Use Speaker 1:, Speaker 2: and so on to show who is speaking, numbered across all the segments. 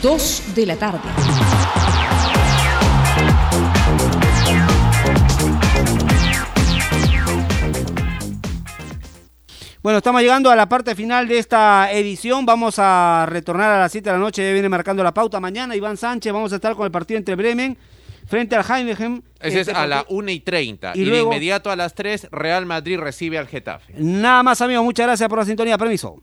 Speaker 1: las 2 de la tarde.
Speaker 2: Bueno, estamos llegando a la parte final de esta edición. Vamos a retornar a las 7 de la noche. Ya viene marcando la pauta. Mañana, Iván Sánchez, vamos a estar con el partido entre Bremen frente al Heineken.
Speaker 3: Ese es a la 1 y 30. Y, de inmediato a las 3, Real Madrid recibe al Getafe.
Speaker 2: Nada más, amigos. Muchas gracias por la sintonía. Permiso.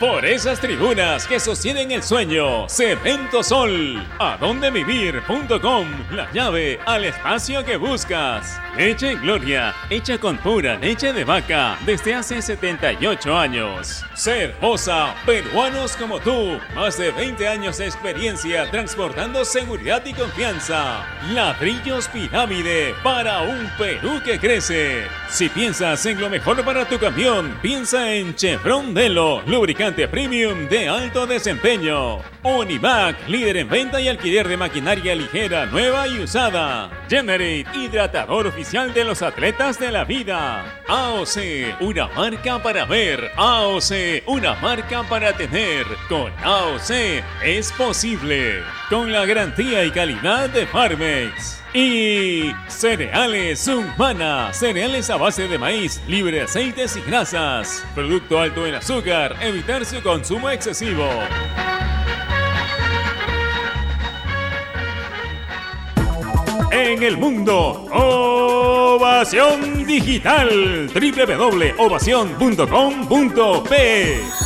Speaker 4: Por esas tribunas que sostienen el sueño, Cemento Sol, adondevivir.com, la llave al espacio que buscas. Leche Gloria, hecha con pura leche de vaca desde hace 78 años. Cervosa, peruanos como tú, más de 20 años de experiencia transportando seguridad y confianza. Ladrillos Pirámide para un Perú que crece. Si piensas en lo mejor para tu camión, piensa en Chevron Delo, lubricante premium de alto desempeño. Univac, líder en venta y alquiler de maquinaria ligera, nueva y usada. Generate, hidratador oficial de los atletas de la vida. AOC, una marca para ver. AOC, una marca para tener. Con AOC es posible. Con la garantía y calidad de Farmex. Y cereales humana, cereales a base de maíz, libre de aceites y grasas. Producto alto en azúcar, evitar su consumo excesivo. En el mundo, Ovación Digital, www.ovación.com.p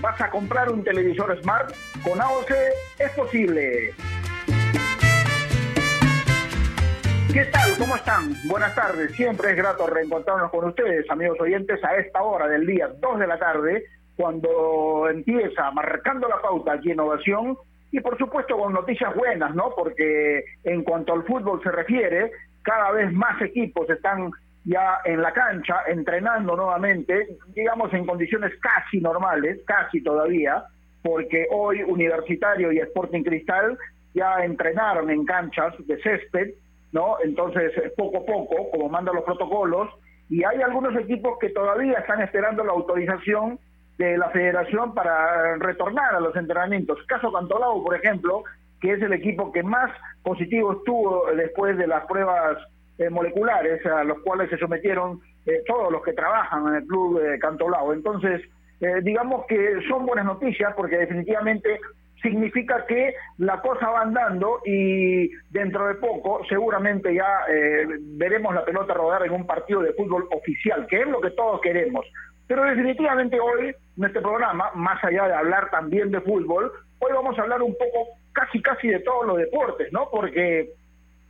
Speaker 5: ¿Vas a comprar un televisor smart? Con AOC es posible. ¿Qué tal? ¿Cómo están? Buenas tardes. Siempre es grato reencontrarnos con ustedes, amigos oyentes, a esta hora del día, 2 de la tarde, cuando empieza marcando la pauta aquí en Ovación y por supuesto con noticias buenas, ¿no? Porque en cuanto al fútbol se refiere, cada vez más equipos están ya en la cancha, entrenando nuevamente, digamos en condiciones casi normales, casi todavía, porque hoy Universitario y Sporting Cristal ya entrenaron en canchas de césped, ¿no? Entonces, poco a poco, como mandan los protocolos, y hay algunos equipos que todavía están esperando la autorización de la federación para retornar a los entrenamientos. Caso Cantolao, por ejemplo, que es el equipo que más positivo estuvo después de las pruebas eh, moleculares a los cuales se sometieron eh, todos los que trabajan en el club de Cantolao. Entonces, eh, digamos que son buenas noticias porque definitivamente significa que la cosa va andando y dentro de poco seguramente ya veremos la pelota rodar en un partido de fútbol oficial, que es lo que todos queremos. Pero definitivamente hoy, en este programa, más allá de hablar también de fútbol, hoy vamos a hablar un poco casi casi de todos los deportes, ¿no? Porque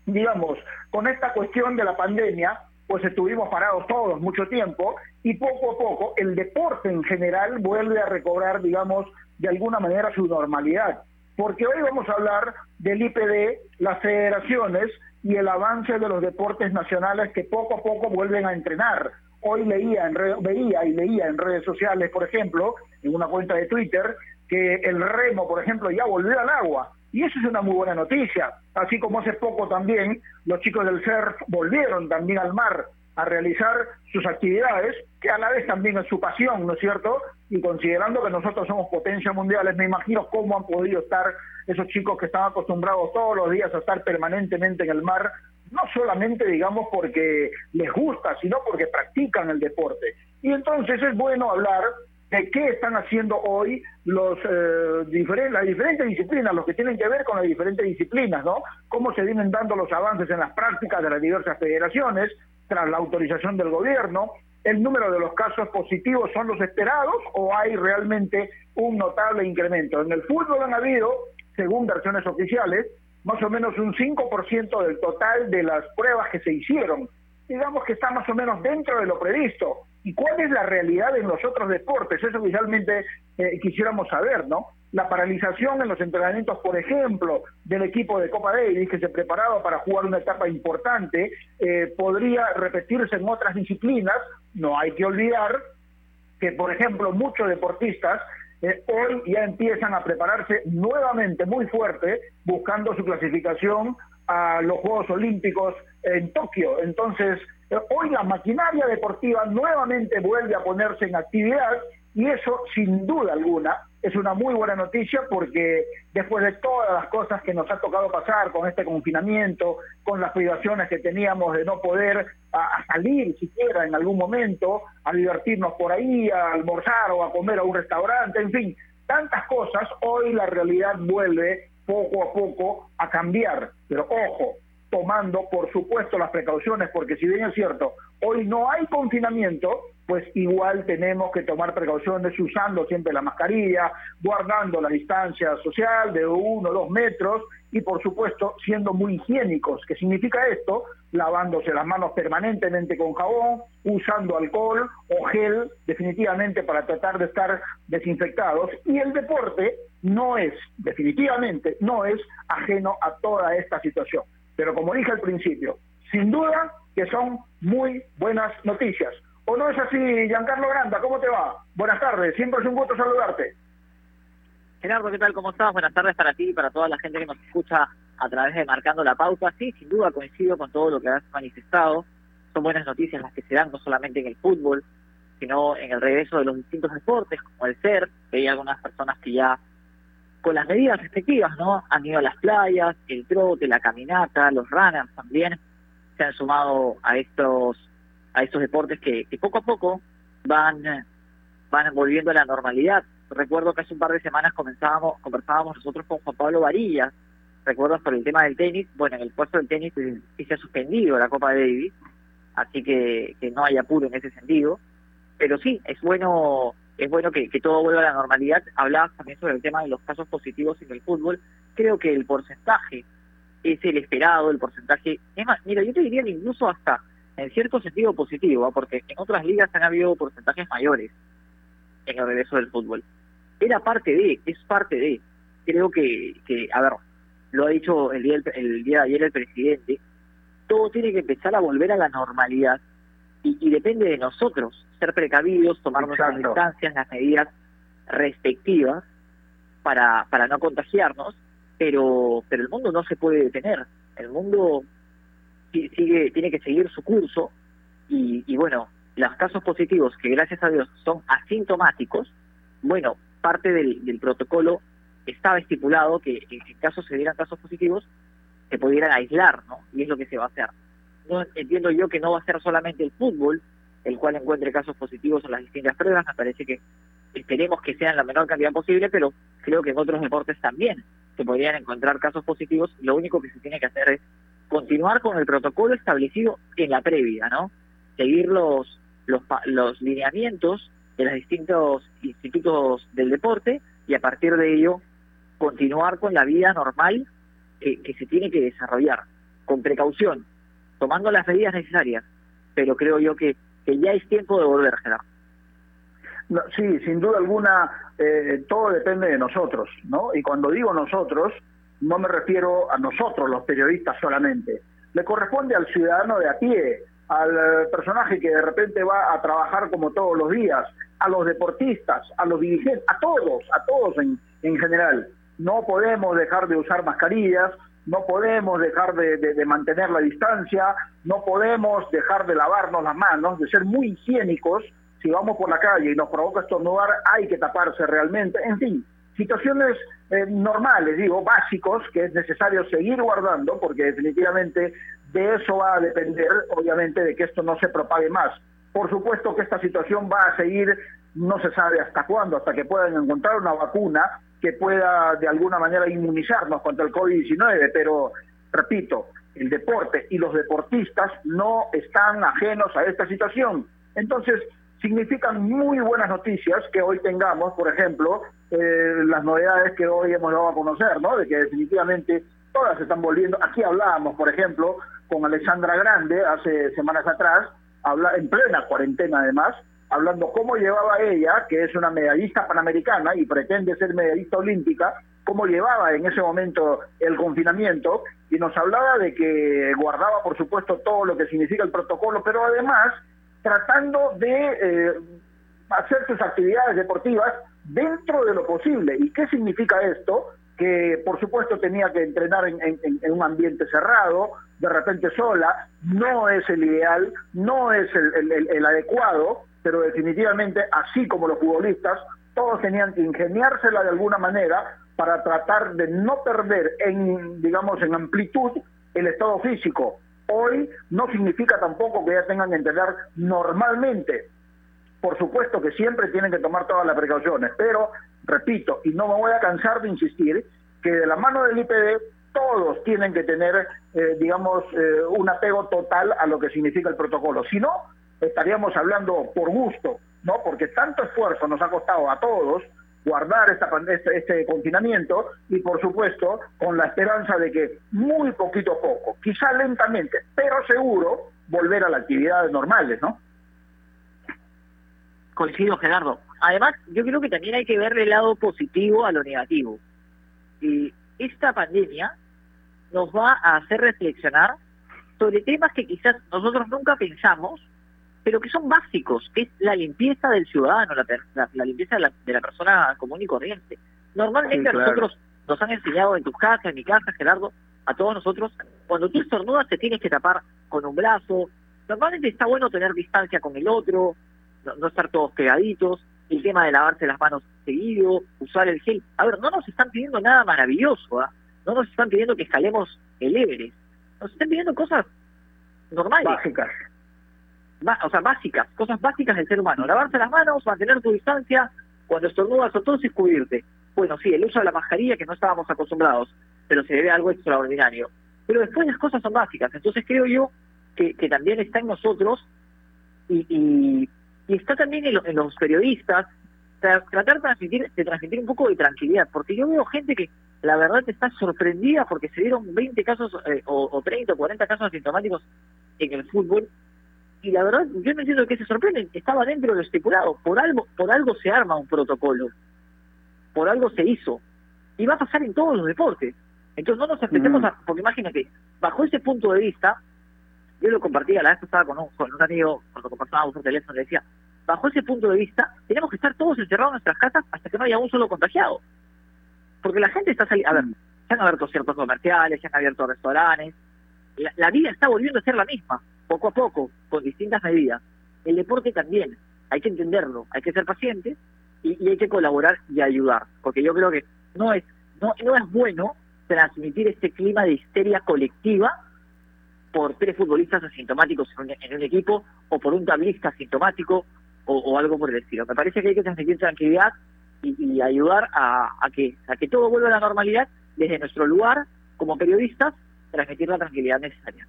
Speaker 5: digamos, con esta cuestión de la pandemia, pues estuvimos parados todos mucho tiempo y poco a poco el deporte en general vuelve a recobrar, digamos, de alguna manera su normalidad. Porque hoy vamos a hablar del IPD, las federaciones y el avance de los deportes nacionales que poco a poco vuelven a entrenar. Hoy leía en veía y leía en redes sociales, por ejemplo, en una cuenta de Twitter, que el remo, por ejemplo, ya volvió al agua. Y eso es una muy buena noticia. Así como hace poco también los chicos del surf volvieron también al mar a realizar sus actividades, que a la vez también es su pasión, ¿no es cierto? Y considerando que nosotros somos potencia mundiales, me imagino cómo han podido estar esos chicos que están acostumbrados todos los días a estar permanentemente en el mar, no solamente, digamos, porque les gusta, sino porque practican el deporte. Y entonces es bueno hablar de qué están haciendo hoy los eh, las diferentes disciplinas, los que tienen que ver con las diferentes disciplinas, ¿no? Cómo se vienen dando los avances en las prácticas de las diversas federaciones tras la autorización del gobierno, el número de los casos positivos son los esperados o hay realmente un notable incremento. En el fútbol han habido, según versiones oficiales, más o menos un 5% del total de las pruebas que se hicieron. Digamos que está más o menos dentro de lo previsto. ¿Y cuál es la realidad en los otros deportes? Eso oficialmente eh, quisiéramos saber, ¿no? La paralización en los entrenamientos, por ejemplo, del equipo de Copa Davis, que se preparaba para jugar una etapa importante, eh, podría repetirse en otras disciplinas. No hay que olvidar que, por ejemplo, muchos deportistas eh, hoy ya empiezan a prepararse nuevamente muy fuerte, buscando su clasificación a los Juegos Olímpicos en Tokio. Entonces, hoy la maquinaria deportiva nuevamente vuelve a ponerse en actividad y eso, sin duda alguna, es una muy buena noticia porque después de todas las cosas que nos ha tocado pasar con este confinamiento, con las privaciones que teníamos de no poder salir siquiera en algún momento, a divertirnos por ahí, a almorzar o a comer a un restaurante, en fin, tantas cosas, hoy la realidad vuelve poco a poco a cambiar. Pero ojo, tomando, por supuesto, las precauciones, porque si bien es cierto, hoy no hay confinamiento, pues igual tenemos que tomar precauciones usando siempre la mascarilla, guardando la distancia social de uno o dos metros y, por supuesto, siendo muy higiénicos. ¿Qué significa esto? Lavándose las manos permanentemente con jabón, usando alcohol o gel, definitivamente para tratar de estar desinfectados. Y el deporte no es, definitivamente, no es ajeno a toda esta situación. Pero como dije al principio, sin duda que son muy buenas noticias. ¿O no es así, Giancarlo Granda? ¿Cómo te va? Buenas tardes, siempre es un gusto saludarte.
Speaker 1: Gerardo, ¿qué tal? ¿Cómo estás? Buenas tardes para ti y para toda la gente que nos escucha a través de Marcando la Pauta. Sí, sin duda coincido con todo lo que has manifestado. Son buenas noticias las que se dan no solamente en el fútbol, sino en el regreso de los distintos deportes, como el ser. Hay algunas personas que ya con las medidas respectivas, ¿no? Han ido a las playas, el trote, la caminata, los runners también se han sumado a estos a estos deportes que, poco a poco van van volviendo a la normalidad. Recuerdo que hace un par de semanas comenzábamos, conversábamos nosotros con Juan Pablo Varillas, recuerdo por el tema del tenis, bueno, en el puesto del tenis sí se ha suspendido la Copa de Davis, así que, que no hay apuro en ese sentido, pero sí, es bueno es bueno que, todo vuelva a la normalidad. Hablabas también sobre el tema de los casos positivos en el fútbol. Creo que el porcentaje es el esperado, el porcentaje... Es más, mira, yo te diría incluso hasta en cierto sentido positivo, ¿ah? porque en otras ligas han habido porcentajes mayores en el regreso del fútbol. Era parte de, es parte de. Creo que, que a ver, lo ha dicho el día, el día de ayer el presidente, todo tiene que empezar a volver a la normalidad y, depende de nosotros ser precavidos, tomar nuestras distancias, las medidas respectivas para, para no contagiarnos, pero, pero el mundo no se puede detener. El mundo sigue, tiene que seguir su curso y, y bueno, los casos positivos que gracias a Dios son asintomáticos, bueno, parte del, del protocolo estaba estipulado que en caso se dieran casos positivos se pudieran aislar, ¿no? Y es lo que se va a hacer no entiendo yo que no va a ser solamente el fútbol el cual encuentre casos positivos en las distintas pruebas, me parece que esperemos que sean la menor cantidad posible, pero creo que en otros deportes también se podrían encontrar casos positivos, lo único que se tiene que hacer es continuar con el protocolo establecido en la previa, ¿no? Seguir los, los, los lineamientos de los distintos institutos del deporte y a partir de ello continuar con la vida normal que, que se tiene que desarrollar, con precaución, tomando las medidas necesarias, pero creo yo que, que ya es tiempo de volver, Gerardo.
Speaker 5: Sí, sin duda alguna, eh, todo depende de nosotros, ¿no? Y cuando digo nosotros, no me refiero a nosotros, los periodistas solamente. Le corresponde al ciudadano de a pie, al eh, personaje que de repente va a trabajar como todos los días, a los deportistas, a los dirigentes, a todos, a todos en, en general. No podemos dejar de usar mascarillas, no podemos dejar de, mantener la distancia, no podemos dejar de lavarnos las manos, de ser muy higiénicos. Si vamos por la calle y nos provoca estornudar, hay que taparse realmente. En fin, situaciones eh, normales, digo, básicos, que es necesario seguir guardando, porque definitivamente de eso va a depender, obviamente, de que esto no se propague más. Por supuesto que esta situación va a seguir no se sabe hasta cuándo, hasta que puedan encontrar una vacuna que pueda de alguna manera inmunizarnos contra el COVID-19, pero repito, el deporte y los deportistas no están ajenos a esta situación. Entonces, significan muy buenas noticias que hoy tengamos, por ejemplo, eh, las novedades que hoy hemos dado a conocer, ¿no? De que definitivamente todas se están volviendo. Aquí hablábamos, por ejemplo, con Alexandra Grande hace semanas atrás, habla en plena cuarentena además, hablando cómo llevaba ella, que es una medallista panamericana y pretende ser medallista olímpica, cómo llevaba en ese momento el confinamiento y nos hablaba de que guardaba, por supuesto, todo lo que significa el protocolo, pero además tratando de eh, hacer sus actividades deportivas dentro de lo posible. ¿Y qué significa esto? Que por supuesto tenía que entrenar en, un ambiente cerrado, de repente sola, no es el ideal, no es el adecuado, pero definitivamente, así como los futbolistas, todos tenían que ingeniársela de alguna manera para tratar de no perder en, digamos, en amplitud el estado físico. Hoy no significa tampoco que ya tengan que entrenar normalmente. Por supuesto que siempre tienen que tomar todas las precauciones, pero repito, y no me voy a cansar de insistir, que de la mano del IPD todos tienen que tener, eh, digamos, eh, un apego total a lo que significa el protocolo. Si no, estaríamos hablando por gusto, ¿no? Porque tanto esfuerzo nos ha costado a todos guardar esta, este, este confinamiento y por supuesto con la esperanza de que muy poquito a poco, quizá lentamente, pero seguro, volver a las actividades normales, ¿no?
Speaker 1: Coincido, Gerardo. Además, yo creo que también hay que ver el lado positivo a lo negativo. Y esta pandemia nos va a hacer reflexionar sobre temas que quizás nosotros nunca pensamos pero que son básicos, que es la limpieza del ciudadano, la, la, limpieza de la, de la, persona común y corriente. Normalmente a nosotros nos han enseñado en tus casas, en mi casa, Gerardo, a todos nosotros, cuando tú estornudas te tienes que tapar con un brazo. Normalmente está bueno tener distancia con el otro, no, estar todos pegaditos, el tema de lavarse las manos seguido, usar el gel. A ver, no nos están pidiendo nada maravilloso, ¿ah? no nos están pidiendo que escalemos el Everest, nos están pidiendo cosas normales.
Speaker 5: Básicas
Speaker 1: o sea, básicas, cosas básicas del ser humano. Lavarse las manos, mantener tu distancia, cuando estornudas o todos cubrirte. Bueno, sí, el uso de la mascarilla que no estábamos acostumbrados, pero se debe a algo extraordinario. Pero después las cosas son básicas, entonces creo yo que, que también está en nosotros y, y, está también en, los periodistas tratar de transmitir, de transmitir un poco de tranquilidad, porque yo veo gente que la verdad está sorprendida porque se dieron 20 casos eh, o, o 30 o 40 casos asintomáticos en el fútbol y la verdad yo no entiendo que se sorprenden, estaba dentro de lo estipulado, por algo, por algo se arma un protocolo, por algo se hizo, y va a pasar en todos los deportes. Entonces no nos enfrentemos mm. a, porque imagínate, bajo ese punto de vista, yo lo compartía la vez que estaba con un, con un amigo, cuando compartíamos por teléfono, le decía, bajo ese punto de vista, tenemos que estar todos encerrados en nuestras casas hasta que no haya un solo contagiado. Porque la gente está saliendo, a ver, se han abierto ciertos comerciales, se han abierto restaurantes, la vida está volviendo a ser la misma poco a poco, con distintas medidas. El deporte también, hay que entenderlo, hay que ser pacientes y, hay que colaborar y ayudar, porque yo creo que no es, no, no es bueno transmitir este clima de histeria colectiva por tres futbolistas asintomáticos en un, equipo o por un tablista asintomático o, algo por el estilo. Me parece que hay que transmitir tranquilidad y, ayudar a, que, a que todo vuelva a la normalidad desde nuestro lugar como periodistas, transmitir la tranquilidad necesaria.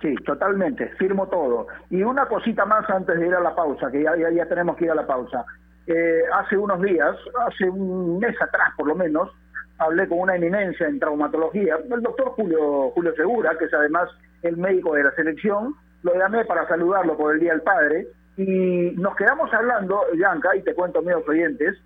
Speaker 5: Sí, totalmente, firmo todo. Y una cosita más antes de ir a la pausa, que ya, ya, tenemos que ir a la pausa. Eh, hace unos días, hace un mes atrás por lo menos, hablé con una eminencia en traumatología, el doctor Julio, Julio Segura, que es además el médico de la selección, lo llamé para saludarlo por el Día del Padre, y nos quedamos hablando, Yanka, y te cuento, amigos oyentes,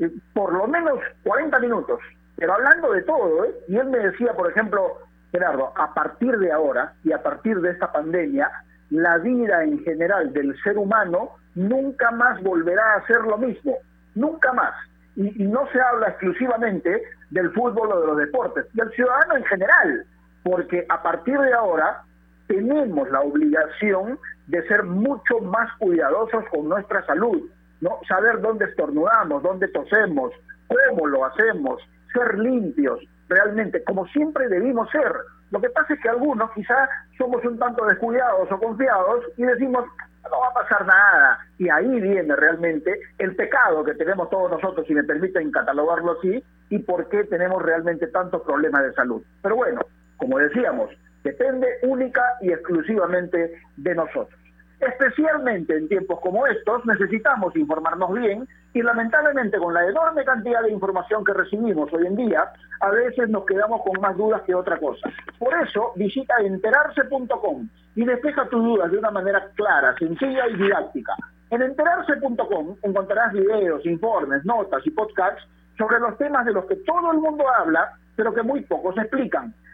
Speaker 5: eh, por lo menos 40 minutos, pero hablando de todo, ¿eh? y él me decía, por ejemplo, Gerardo, a partir de ahora y a partir de esta pandemia, la vida en general del ser humano nunca más volverá a ser lo mismo, nunca más. Y, no se habla exclusivamente del fútbol o de los deportes, del ciudadano en general, porque a partir de ahora tenemos la obligación de ser mucho más cuidadosos con nuestra salud, ¿no? Saber dónde estornudamos, dónde tosemos, cómo lo hacemos, ser limpios, realmente, como siempre debimos ser. Lo que pasa es que algunos quizá somos un tanto descuidados o confiados y decimos, no va a pasar nada. Y ahí viene realmente el pecado que tenemos todos nosotros, si me permiten catalogarlo así, y por qué tenemos realmente tantos problemas de salud. Pero bueno, como decíamos, depende única y exclusivamente de nosotros. Especialmente en tiempos como estos necesitamos informarnos bien y lamentablemente con la enorme cantidad de información que recibimos hoy en día, a veces nos quedamos con más dudas que otra cosa. Por eso visita enterarse.com y despeja tus dudas de una manera clara, sencilla y didáctica. En enterarse.com encontrarás videos, informes, notas y podcasts sobre los temas de los que todo el mundo habla, pero que muy pocos explican.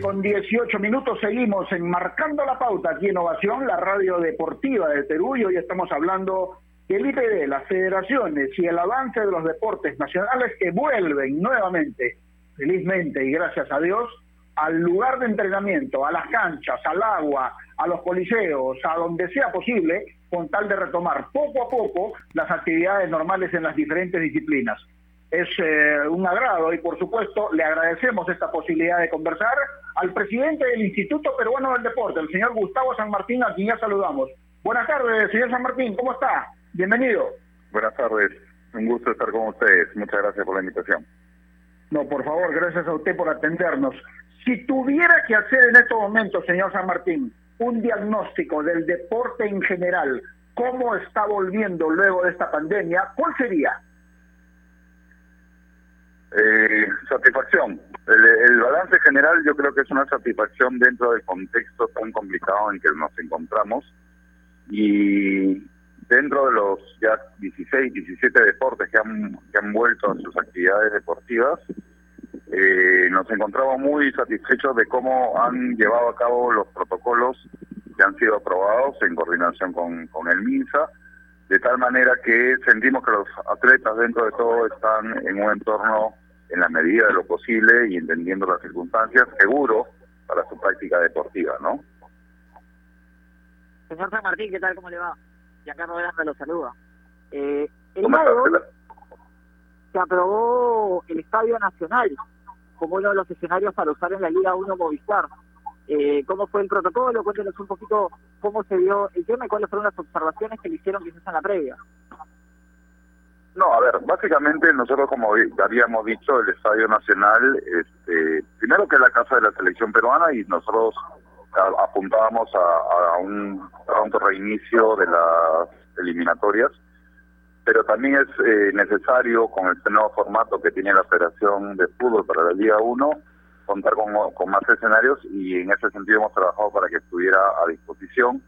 Speaker 5: Con 18 minutos seguimos enmarcando la pauta aquí en Ovación, la radio deportiva de Perú y hoy estamos hablando del IPD, las federaciones y el avance de los deportes nacionales que vuelven nuevamente, felizmente y gracias a Dios, al lugar de entrenamiento, a las canchas, al agua, a los coliseos, a donde sea posible, con tal de retomar poco a poco las actividades normales en las diferentes disciplinas es eh, un agrado y por supuesto le agradecemos esta posibilidad de conversar al presidente del Instituto Peruano del Deporte, el señor Gustavo San Martín, a quien ya saludamos. Buenas tardes, señor San Martín, ¿cómo está? Bienvenido.
Speaker 6: Buenas tardes, un gusto estar con ustedes, muchas gracias por la invitación.
Speaker 5: No, por favor, gracias a usted por atendernos. Si tuviera que hacer en estos momentos, señor San Martín, un diagnóstico del deporte en general, cómo está volviendo luego de esta pandemia, ¿cuál sería?
Speaker 6: Eh, satisfacción. El, balance general yo creo que es una satisfacción dentro del contexto tan complicado en que nos encontramos y dentro de los ya 16, 17 deportes que han, que han vuelto a sus actividades deportivas, eh, nos encontramos muy satisfechos de cómo han llevado a cabo los protocolos que han sido aprobados en coordinación con, con el MINSA, de tal manera que sentimos que los atletas dentro de todo están en un entorno en la medida de lo posible y entendiendo las circunstancias, seguro para su práctica deportiva, ¿no?
Speaker 1: Señor San Martín, ¿qué tal? ¿Cómo le va? Giancarlo Veranda lo saluda. Eh, el día se aprobó el Estadio Nacional como uno de los escenarios para usar en la Liga 1 Movistar. Eh, ¿Cómo fue el protocolo? Cuéntenos un poquito cómo se dio el tema y cuáles fueron las observaciones que le hicieron quizás en la previa.
Speaker 6: No, a ver, básicamente nosotros como habíamos dicho, el Estadio Nacional, este, primero que es la casa de la selección peruana y nosotros apuntábamos a, un pronto reinicio de las eliminatorias, pero también es eh, necesario con este nuevo formato que tiene la Federación de Fútbol para la Liga 1 contar con, más escenarios y en ese sentido hemos trabajado para que estuviera a disposición.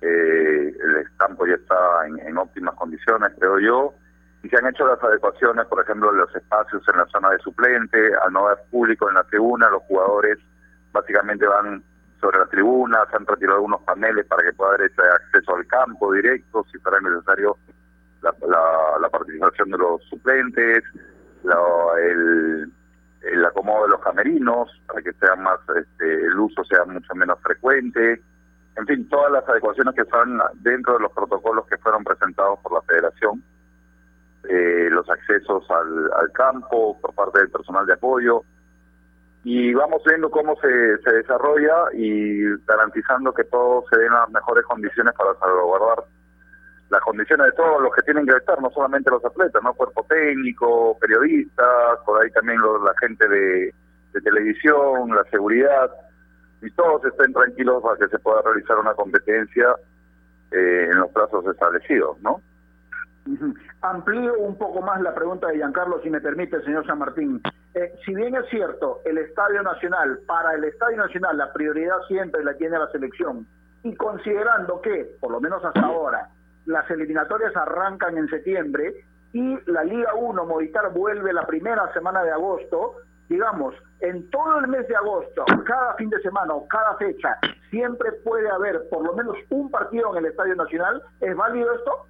Speaker 6: Eh, el campo ya está en óptimas condiciones, creo yo y se han hecho las adecuaciones, por ejemplo, los espacios en la zona de suplente, al no haber público en la tribuna, los jugadores básicamente van sobre la tribuna, se han retirado algunos paneles para que pueda haber acceso al campo directo, si fuera necesario la, participación de los suplentes, el, el acomodo de los camerinos para que sea más este, el uso sea mucho menos frecuente. En fin todas las adecuaciones que están dentro de los protocolos que fueron presentados por la Federación eh, los accesos al, al campo por parte del personal de apoyo. Y vamos viendo cómo se, se desarrolla y garantizando que todo se den las mejores condiciones para salvaguardar las condiciones de todos los que tienen que estar, no solamente los atletas, no cuerpo técnico, periodistas, por ahí también los, la gente de, televisión, la seguridad, y todos estén tranquilos para que se pueda realizar una competencia eh, en los plazos establecidos, ¿no?
Speaker 5: Amplío un poco más la pregunta de Giancarlo, si me permite, señor San Martín. Eh, si bien es cierto, el Estadio Nacional, para el Estadio Nacional la prioridad siempre la tiene la selección, y considerando que, por lo menos hasta ahora, las eliminatorias arrancan en septiembre y la Liga 1 Movistar vuelve la primera semana de agosto, digamos, en todo el mes de agosto, cada fin de semana o cada fecha, siempre puede haber por lo menos un partido en el Estadio Nacional. ¿Es válido esto?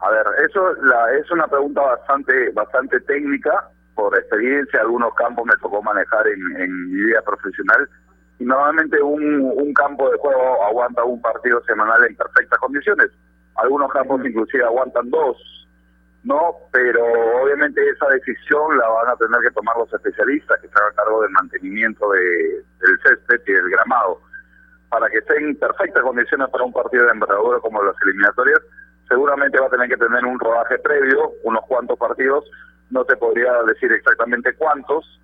Speaker 6: A ver, eso la, es una pregunta bastante bastante técnica. Por experiencia, algunos campos me tocó manejar en, mi vida profesional normalmente un, un campo de juego aguanta un partido semanal en perfectas condiciones. Algunos campos inclusive aguantan dos, ¿no? Pero obviamente esa decisión la van a tener que tomar los especialistas que se hagan cargo del mantenimiento de, del césped y del gramado. Para que estén en perfectas condiciones para un partido de envergadura como las eliminatorias, seguramente va a tener que tener un rodaje previo, unos cuantos partidos, no te podría decir exactamente cuántos,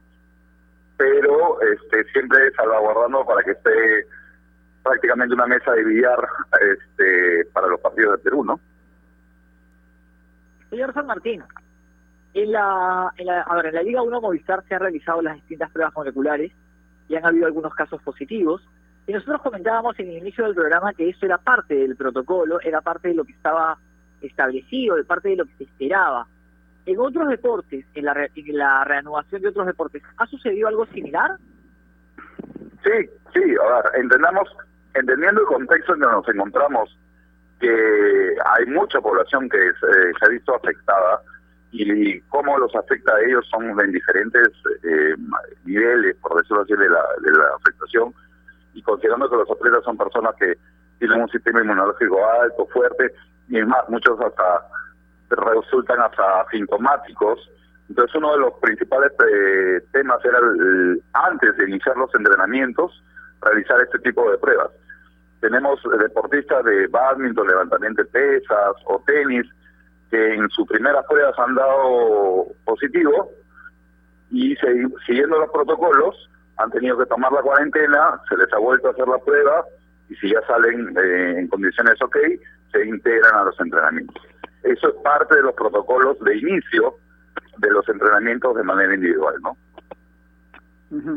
Speaker 6: pero este, siempre salvaguardando para que esté prácticamente una mesa de billar este, para los partidos de Perú, ¿no?
Speaker 1: Señor San Martín, en la, en la, a ver, en la Liga 1 Movistar se han realizado las distintas pruebas moleculares y han habido algunos casos positivos. Y nosotros comentábamos en el inicio del programa que eso era parte del protocolo, era parte de lo que estaba establecido, de parte de lo que se esperaba. En otros deportes, en la, en la reanudación de otros deportes, ¿ha sucedido algo similar?
Speaker 6: Sí, sí, a ver, entendamos, entendiendo el contexto en que nos encontramos, que hay mucha población que se, ha visto afectada y, cómo los afecta a ellos son en diferentes eh, niveles, por decirlo así, de la, de la afectación, y considerando que los atletas son personas que tienen un sistema inmunológico alto, fuerte, y es más, muchos hasta resultan hasta asintomáticos. Entonces uno de los principales eh, temas era antes de iniciar los entrenamientos, realizar este tipo de pruebas. Tenemos deportistas de badminton, levantamiento de pesas o tenis, que en sus primeras pruebas han dado positivo y siguiendo los protocolos han tenido que tomar la cuarentena, se les ha vuelto a hacer la prueba y si ya salen eh, en condiciones ok, se integran a los entrenamientos. Eso es parte de los protocolos de inicio de los entrenamientos de manera individual, ¿no?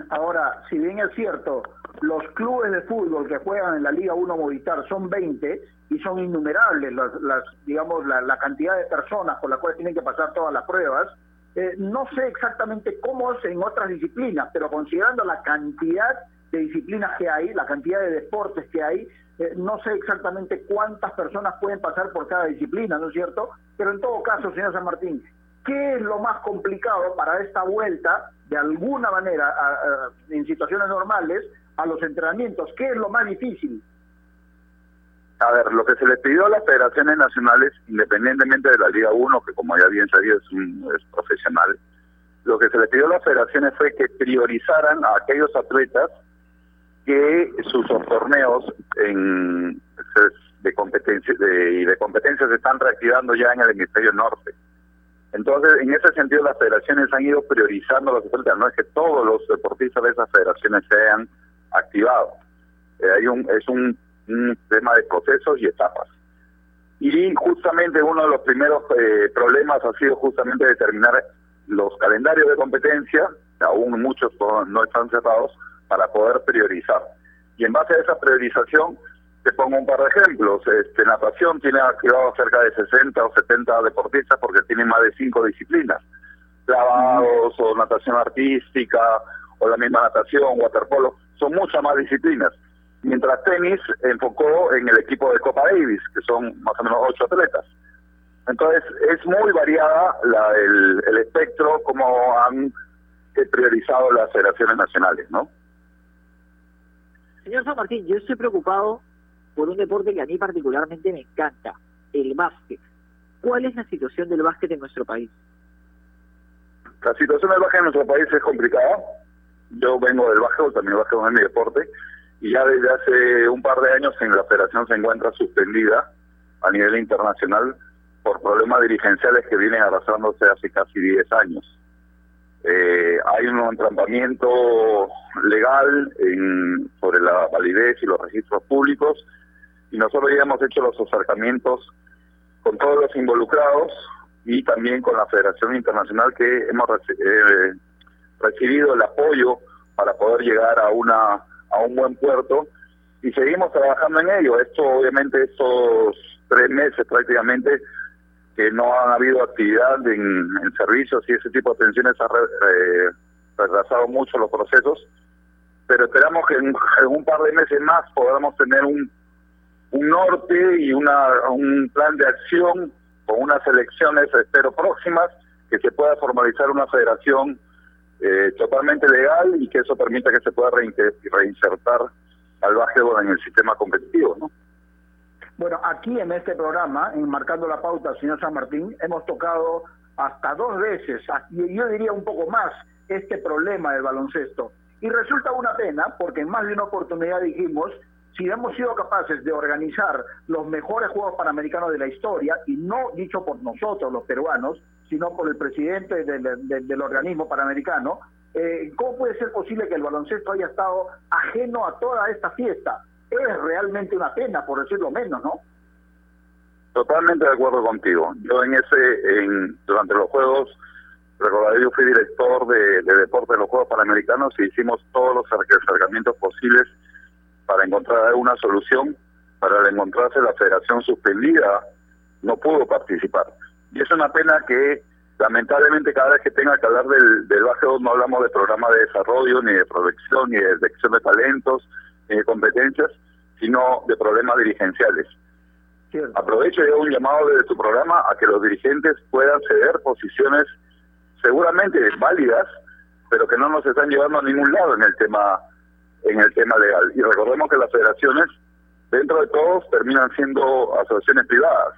Speaker 5: Ahora, si bien es cierto, los clubes de fútbol que juegan en la Liga 1 Movistar son 20 y son innumerables las, las digamos, la, cantidad de personas con las cuales tienen que pasar todas las pruebas, eh, no sé exactamente cómo es en otras disciplinas, pero considerando la cantidad de disciplinas que hay, la cantidad de deportes que hay, eh, no sé exactamente cuántas personas pueden pasar por cada disciplina, ¿no es cierto? Pero en todo caso, señor San Martín, ¿qué es lo más complicado para esta vuelta, de alguna manera, en situaciones normales, a los entrenamientos? ¿Qué es lo más difícil?
Speaker 6: A ver, lo que se le pidió a las federaciones nacionales, independientemente de la Liga 1, que como ya bien sabía es, un, es profesional, lo que se le pidió a las federaciones fue que priorizaran a aquellos atletas que sus torneos en, de competencia de, de competencias se están reactivando ya en el hemisferio norte. Entonces, en ese sentido, las federaciones han ido priorizando los atletas. No es que todos los deportistas de esas federaciones se hayan activado. Eh, hay un, es un, tema de procesos y etapas. Y justamente uno de los primeros eh, problemas ha sido justamente determinar los calendarios de competencia, aún muchos no están cerrados, para poder priorizar. Y en base a esa priorización, te pongo un par de ejemplos. Este, natación tiene activado cerca de 60 o 70 deportistas porque tienen más de cinco disciplinas. Clavados o natación artística o la misma natación, waterpolo, son muchas más disciplinas. Mientras tenis enfocó en el equipo de Copa Davis, que son más o menos ocho atletas. Entonces, es muy variada la, el, el espectro, como han priorizado las federaciones nacionales, ¿no?
Speaker 1: Señor San Martín, yo estoy preocupado por un deporte que a mí particularmente me encanta, el básquet. ¿Cuál es la situación del básquet en nuestro país?
Speaker 6: La situación del básquet en nuestro país es complicada. Yo vengo del básquet, también el básquet es mi deporte, y ya desde hace un par de años en la federación se encuentra suspendida a nivel internacional por problemas dirigenciales que vienen arrastrándose hace casi 10 años. Eh, hay un entrampamiento legal en, sobre la validez y los registros públicos y nosotros ya hemos hecho los acercamientos con todos los involucrados y también con la Federación Internacional que hemos eh, recibido el apoyo para poder llegar a una a un buen puerto y seguimos trabajando en ello. Esto obviamente estos tres meses prácticamente que no ha habido actividad en, servicios y ese tipo de atenciones ha eh, retrasado mucho los procesos, pero esperamos que en, un par de meses más podamos tener un, un norte y una, un plan de acción con unas elecciones, espero, próximas, que se pueda formalizar una federación eh, totalmente legal y que eso permita que se pueda reinsertar al básquetbol en el sistema competitivo, ¿no?
Speaker 5: Bueno, aquí en este programa, en Marcando la Pauta, señor San Martín, hemos tocado hasta dos veces, y yo diría un poco más, este problema del baloncesto. Y resulta una pena, porque en más de una oportunidad dijimos, si hemos sido capaces de organizar los mejores Juegos Panamericanos de la historia, y no dicho por nosotros los peruanos, sino por el presidente del, organismo panamericano, eh, ¿cómo puede ser posible que el baloncesto haya estado ajeno a toda esta fiesta? Es realmente una pena, por decirlo menos, ¿no?
Speaker 6: Totalmente de acuerdo contigo. Yo en ese, en, durante los Juegos, recordaré, yo fui director de, deporte de los Juegos Panamericanos y hicimos todos los acercamientos posibles para encontrar una solución. Para encontrarse la federación suspendida, no pudo participar. Y es una pena que lamentablemente cada vez que tenga que hablar del, del no hablamos de programa de desarrollo, ni de protección, ni de detección de talentos, de competencias, sino de problemas dirigenciales. Aprovecho yo un llamado desde tu programa a que los dirigentes puedan ceder posiciones seguramente válidas, pero que no nos están llevando a ningún lado en el tema en el tema legal. Y recordemos que las federaciones, dentro de todos, terminan siendo asociaciones privadas,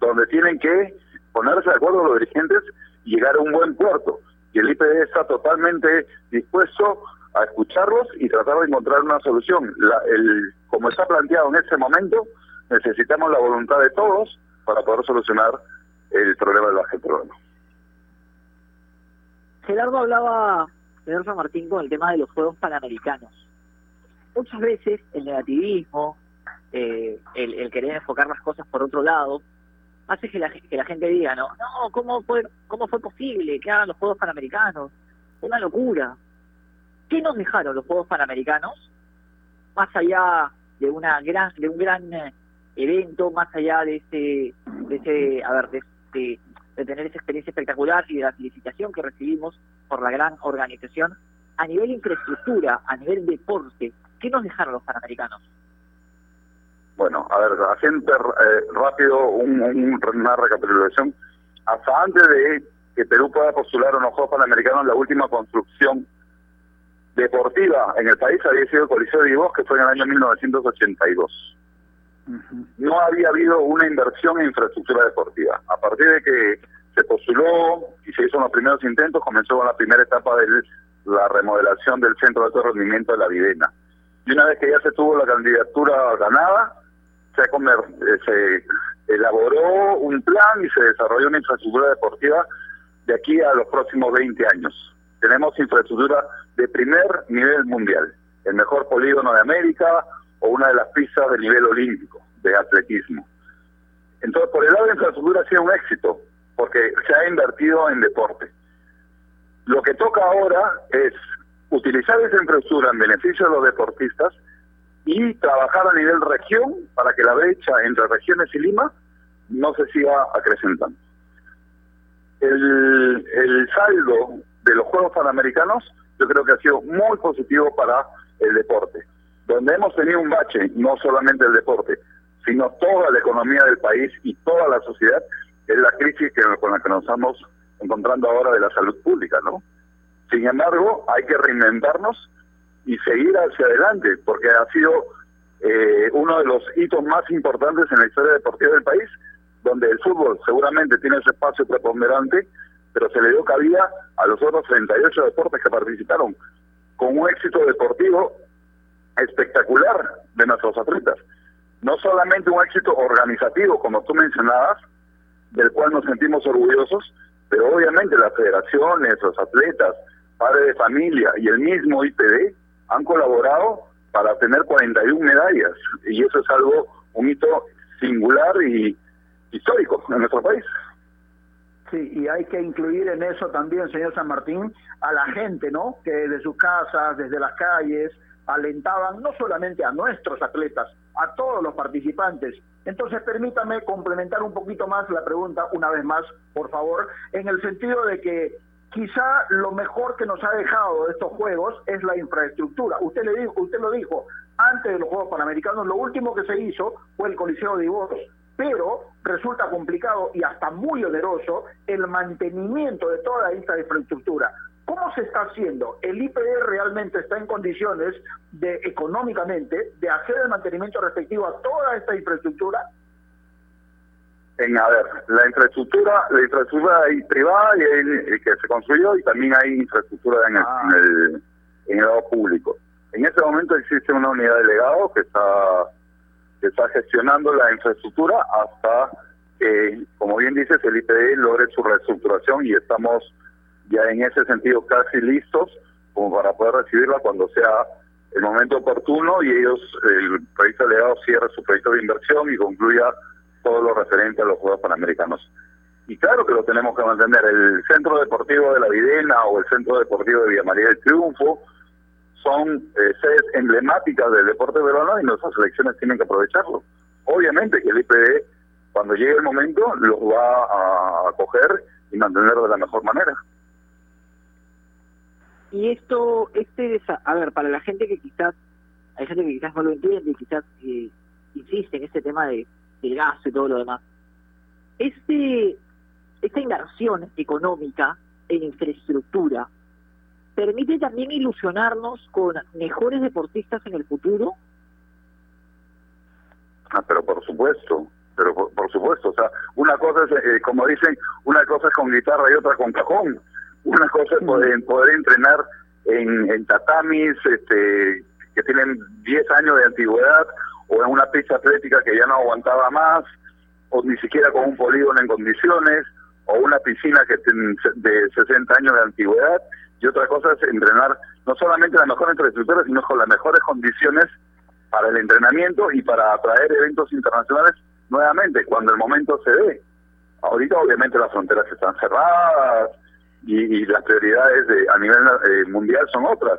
Speaker 6: donde tienen que ponerse de acuerdo los dirigentes y llegar a un buen puerto. Y el IPD está totalmente dispuesto a escucharlos y tratar de encontrar una solución. La, el, como está planteado en este momento, necesitamos la voluntad de todos para poder solucionar el problema del baje problema.
Speaker 1: Gerardo hablaba, San Martín, con el tema de los Juegos Panamericanos. Muchas veces el negativismo, eh, el, el, querer enfocar las cosas por otro lado, hace que la, que la gente diga, no, no, ¿cómo fue, ¿cómo fue posible que hagan los Juegos Panamericanos? Una locura. ¿Qué nos dejaron los Juegos Panamericanos? Más allá de una gran, de un gran eh, evento, más allá de ese, de ese, a ver, de, de, tener esa experiencia espectacular y de la felicitación que recibimos por la gran organización, a nivel infraestructura, a nivel deporte, ¿qué nos dejaron los Panamericanos?
Speaker 6: Bueno, a ver, haciendo eh, rápido un, una recapitulación. Hasta antes de que Perú pueda postular a los Juegos Panamericanos, la última construcción deportiva en el país había sido el Coliseo de Vivos, que fue en el año 1982. No había habido una inversión en infraestructura deportiva. A partir de que se postuló y se hizo los primeros intentos, comenzó con la primera etapa de la remodelación del Centro de Alto Rendimiento de la Videna. Y una vez que ya se tuvo la candidatura ganada, se, eh, se elaboró un plan y se desarrolló una infraestructura deportiva de aquí a los próximos 20 años. Tenemos infraestructura de primer nivel mundial, el mejor polígono de América o una de las pistas de nivel olímpico de atletismo. Entonces, por el lado de infraestructura ha sido un éxito, porque se ha invertido en deporte. Lo que toca ahora es utilizar esa infraestructura en beneficio de los deportistas y trabajar a nivel región para que la brecha entre regiones y Lima no se siga acrecentando. El, el saldo de los Juegos Panamericanos yo creo que ha sido muy positivo para el deporte. Donde hemos tenido un bache, no solamente el deporte, sino toda la economía del país y toda la sociedad, es la crisis que, con la que nos estamos encontrando ahora de la salud pública, ¿no? Sin embargo, hay que reinventarnos y seguir hacia adelante, porque ha sido eh, uno de los hitos más importantes en la historia deportiva del país, donde el fútbol seguramente tiene ese espacio preponderante, pero se le dio cabida a los otros 38 deportes que participaron, con un éxito deportivo espectacular de nuestros atletas. No solamente un éxito organizativo, como tú mencionabas, del cual nos sentimos orgullosos, pero obviamente las federaciones, los atletas, padres de familia y el mismo IPD han colaborado para tener 41 medallas y eso es algo, un hito singular y histórico en nuestro país.
Speaker 5: Sí, y hay que incluir en eso también, señor San Martín, a la gente, ¿no? Que desde sus casas, desde las calles, alentaban no solamente a nuestros atletas, a todos los participantes. Entonces, permítame complementar un poquito más la pregunta, una vez más, por favor, en el sentido de que quizá lo mejor que nos ha dejado de estos Juegos es la infraestructura. Usted, le dijo, usted lo dijo, antes de los Juegos Panamericanos, lo último que se hizo fue el Coliseo de Ivoros pero resulta complicado y hasta muy oneroso el mantenimiento de toda esta infraestructura. ¿Cómo se está haciendo? ¿El IPD realmente está en condiciones de económicamente de hacer el mantenimiento respectivo a toda esta infraestructura?
Speaker 6: En, a ver, la infraestructura, la infraestructura hay privada y hay, que se construyó y también hay infraestructura en el, ah. en el, en el lado público. En este momento existe una unidad de legado que está que está gestionando la infraestructura hasta que, como bien dices, el IPD logre su reestructuración y estamos ya en ese sentido casi listos como para poder recibirla cuando sea el momento oportuno y ellos, el proyecto delegado cierre su proyecto de inversión y concluya todo lo referente a los Juegos Panamericanos. Y claro que lo tenemos que mantener. El Centro Deportivo de la Videna o el Centro Deportivo de Villa María del Triunfo son eh, sedes emblemáticas del deporte peruano y nuestras selecciones tienen que aprovecharlo. Obviamente que el IPD, cuando llegue el momento, los va a acoger y mantener de la mejor manera.
Speaker 1: Y esto, este, a ver, para la gente que quizás, hay gente que quizás no lo entiende y quizás eh, insiste en este tema de, del gasto y todo lo demás. Este, esta inversión económica en infraestructura permite también ilusionarnos con mejores deportistas en el futuro?
Speaker 6: Ah, pero por supuesto, pero por, supuesto, o sea, una cosa es, eh, como dicen, una cosa es con guitarra y otra con cajón. Una cosa es poder, poder entrenar en, en tatamis este, que tienen 10 años de antigüedad o en una pista atlética que ya no aguantaba más o ni siquiera con un polígono en condiciones o una piscina que tiene de 60 años de antigüedad y otra cosa es entrenar no solamente la mejor infraestructura, sino con las mejores condiciones para el entrenamiento y para atraer eventos internacionales nuevamente cuando el momento se dé. Ahorita obviamente las fronteras están cerradas y, las prioridades de, a nivel eh, mundial son otras,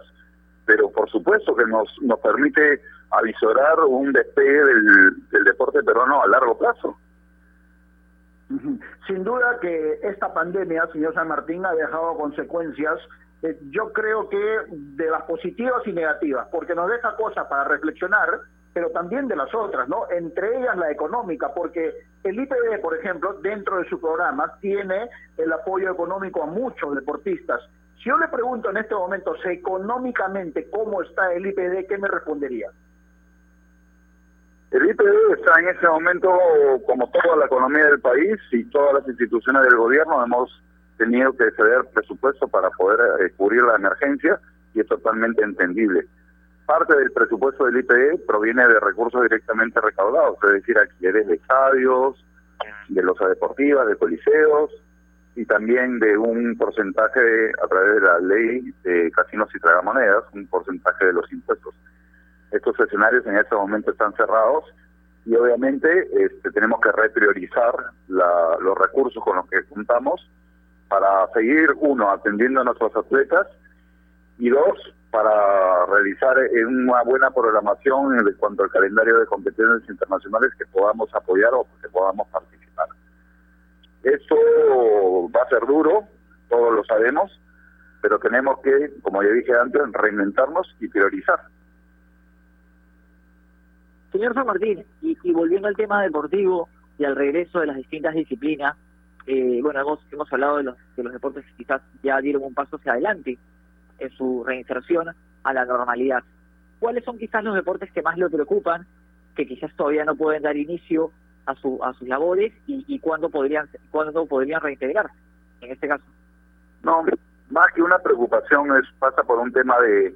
Speaker 6: pero por supuesto que nos, nos permite avisorar un despegue del, del deporte peruano a largo plazo.
Speaker 5: Sin duda que esta pandemia, señor San Martín, ha dejado consecuencias eh, yo creo que de las positivas y negativas, porque nos deja cosas para reflexionar, pero también de las otras, ¿no? Entre ellas la económica, porque el IPD, por ejemplo, dentro de su programa, tiene el apoyo económico a muchos deportistas. Si yo le pregunto en este momento, económicamente, ¿cómo está el IPD? ¿Qué me respondería?
Speaker 6: El IPD está en ese momento, como toda la economía del país y todas las instituciones del gobierno, hemos tenido que ceder presupuesto para poder eh, cubrir la emergencia y es totalmente entendible. Parte del presupuesto del IPE proviene de recursos directamente recaudados, es decir, alquileres de estadios, de losas deportivas, de coliseos y también de un porcentaje a través de la ley de casinos y tragamonedas, un porcentaje de los impuestos. Estos escenarios en este momento están cerrados y obviamente este, tenemos que repriorizar los recursos con los que contamos para seguir, uno, atendiendo a nuestros atletas y dos, para realizar una buena programación en cuanto al calendario de competencias internacionales que podamos apoyar o que podamos participar. Esto va a ser duro, todos lo sabemos, pero tenemos que, como ya dije antes, reinventarnos y priorizar.
Speaker 1: Señor San Martín, y volviendo al tema deportivo y al regreso de las distintas disciplinas, eh, bueno, hemos, hemos hablado de los, de los deportes que quizás ya dieron un paso hacia adelante en su reinserción a la normalidad. ¿Cuáles son quizás los deportes que más le preocupan, que quizás todavía no pueden dar inicio a, su, a sus labores y, y cuándo podrían cuándo podrían reintegrarse en este caso?
Speaker 6: No, más que una preocupación es pasa por un tema de,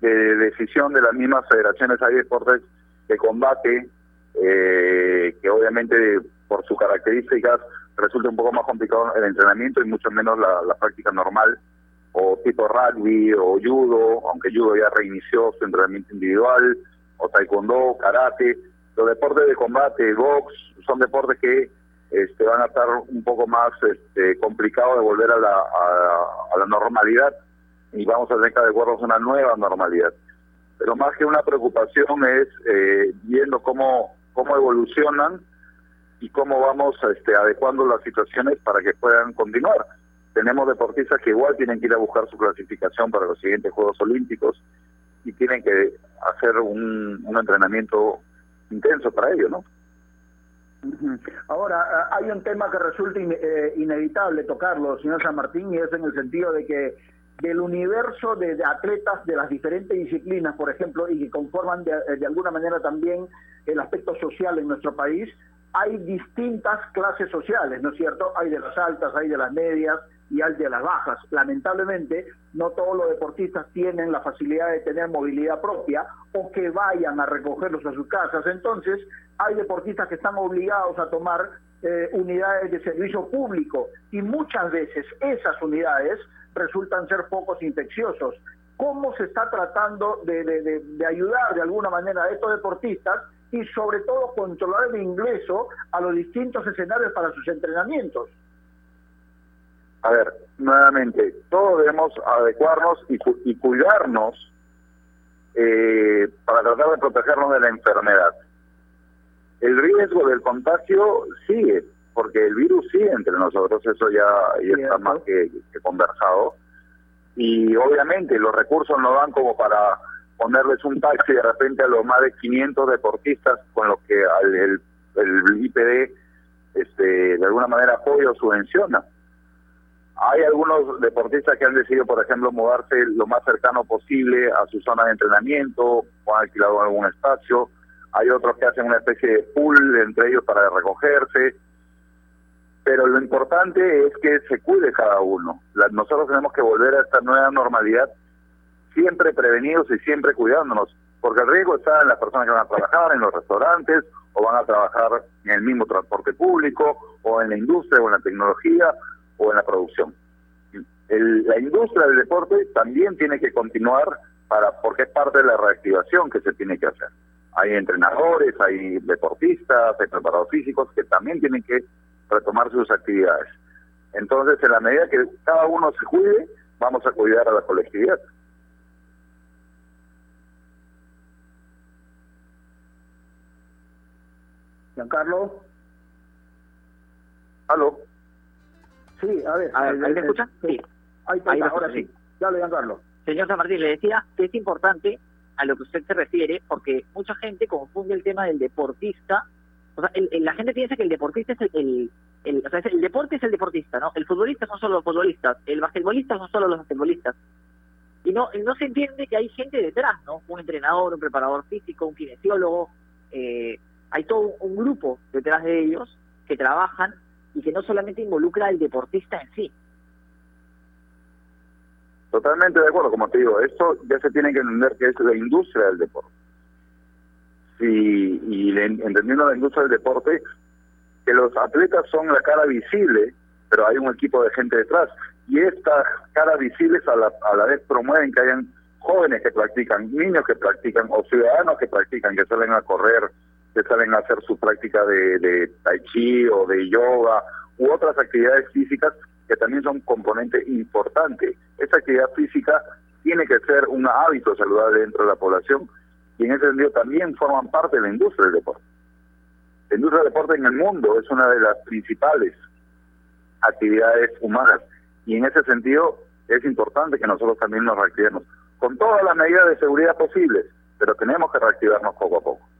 Speaker 6: de decisión de las mismas federaciones. Hay deportes de combate eh, que obviamente por sus características resulta un poco más complicado el entrenamiento y mucho menos la, práctica normal o tipo rugby o judo, aunque judo ya reinició su entrenamiento individual, o taekwondo, karate, los deportes de combate, box, son deportes que este, van a estar un poco más este, complicados de volver a la, a, la normalidad y vamos a tener que adecuarnos a una nueva normalidad. Pero más que una preocupación es eh, viendo cómo, cómo evolucionan y cómo vamos este, adecuando las situaciones para que puedan continuar. Tenemos deportistas que igual tienen que ir a buscar su clasificación para los siguientes Juegos Olímpicos y tienen que hacer un, entrenamiento intenso para ello, ¿no?
Speaker 5: Ahora, hay un tema que resulta eh, inevitable tocarlo, señor San Martín, y es en el sentido de que del universo de, atletas de las diferentes disciplinas, por ejemplo, y que conforman de, alguna manera también el aspecto social en nuestro país, hay distintas clases sociales, ¿no es cierto? Hay de las altas, hay de las medias y hay de las bajas. Lamentablemente, no todos los deportistas tienen la facilidad de tener movilidad propia o que vayan a recogerlos a sus casas. Entonces, hay deportistas que están obligados a tomar eh, unidades de servicio público y muchas veces esas unidades resultan ser focos infecciosos. ¿Cómo se está tratando de, de ayudar de alguna manera a estos deportistas y sobre todo controlar el ingreso a los distintos escenarios para sus entrenamientos.
Speaker 6: A ver, nuevamente, todos debemos adecuarnos y, cuidarnos eh, para tratar de protegernos de la enfermedad. El riesgo del contagio sigue, porque el virus sigue entre nosotros, eso ya, está más que conversado. Y obviamente los recursos no dan como para ponerles un taxi de repente a los más de 500 deportistas con los que el, el IPD este, de alguna manera apoya o subvenciona. Hay algunos deportistas que han decidido, por ejemplo, mudarse lo más cercano posible a su zona de entrenamiento o han alquilado algún espacio. Hay otros que hacen una especie de pool entre ellos para recogerse. Pero lo importante es que se cuide cada uno. nosotros tenemos que volver a esta nueva normalidad siempre prevenidos y siempre cuidándonos, porque el riesgo está en las personas que van a trabajar en los restaurantes o van a trabajar en el mismo transporte público o en la industria o en la tecnología o en la producción. la industria del deporte también tiene que continuar para porque es parte de la reactivación que se tiene que hacer. Hay entrenadores, hay deportistas, hay preparados físicos que también tienen que retomar sus actividades. Entonces, en la medida que cada uno se cuide, vamos a cuidar a la colectividad.
Speaker 5: Giancarlo.
Speaker 6: ¿Aló?
Speaker 5: Sí, a ver.
Speaker 1: ¿Ahí me escuchan? Sí.
Speaker 5: Ahí, está, ahora sí. Dale, Giancarlo.
Speaker 1: Señor San Martín, le decía que es importante a lo que usted se refiere, porque mucha gente confunde el tema del deportista. O sea, la gente piensa que el deportista es el, el, o sea, el deporte es el deportista, ¿no? El futbolista son solo los futbolistas, el basquetbolista son solo los basquetbolistas. Y no, no se entiende que hay gente detrás, ¿no? Un entrenador, un preparador físico, un kinesiólogo, eh, hay todo un grupo detrás de ellos que trabajan y que no solamente involucra al deportista en sí.
Speaker 6: Totalmente de acuerdo, como te digo, esto ya se tiene que entender que es la industria del deporte. Sí, y entendiendo la industria del deporte, que los atletas son la cara visible, pero hay un equipo de gente detrás. Y estas caras visibles a la, a la vez promueven que hayan jóvenes que practican, niños que practican o ciudadanos que practican, que salen a correr, que salen a hacer su práctica de, tai chi o de yoga u otras actividades físicas que también son componente importante. Esa actividad física tiene que ser un hábito saludable dentro de la población y en ese sentido también forman parte de la industria del deporte. La industria del deporte en el mundo es una de las principales actividades humanas y en ese sentido es importante que nosotros también nos reactivemos con todas las medidas de seguridad posibles, pero tenemos que reactivarnos poco a poco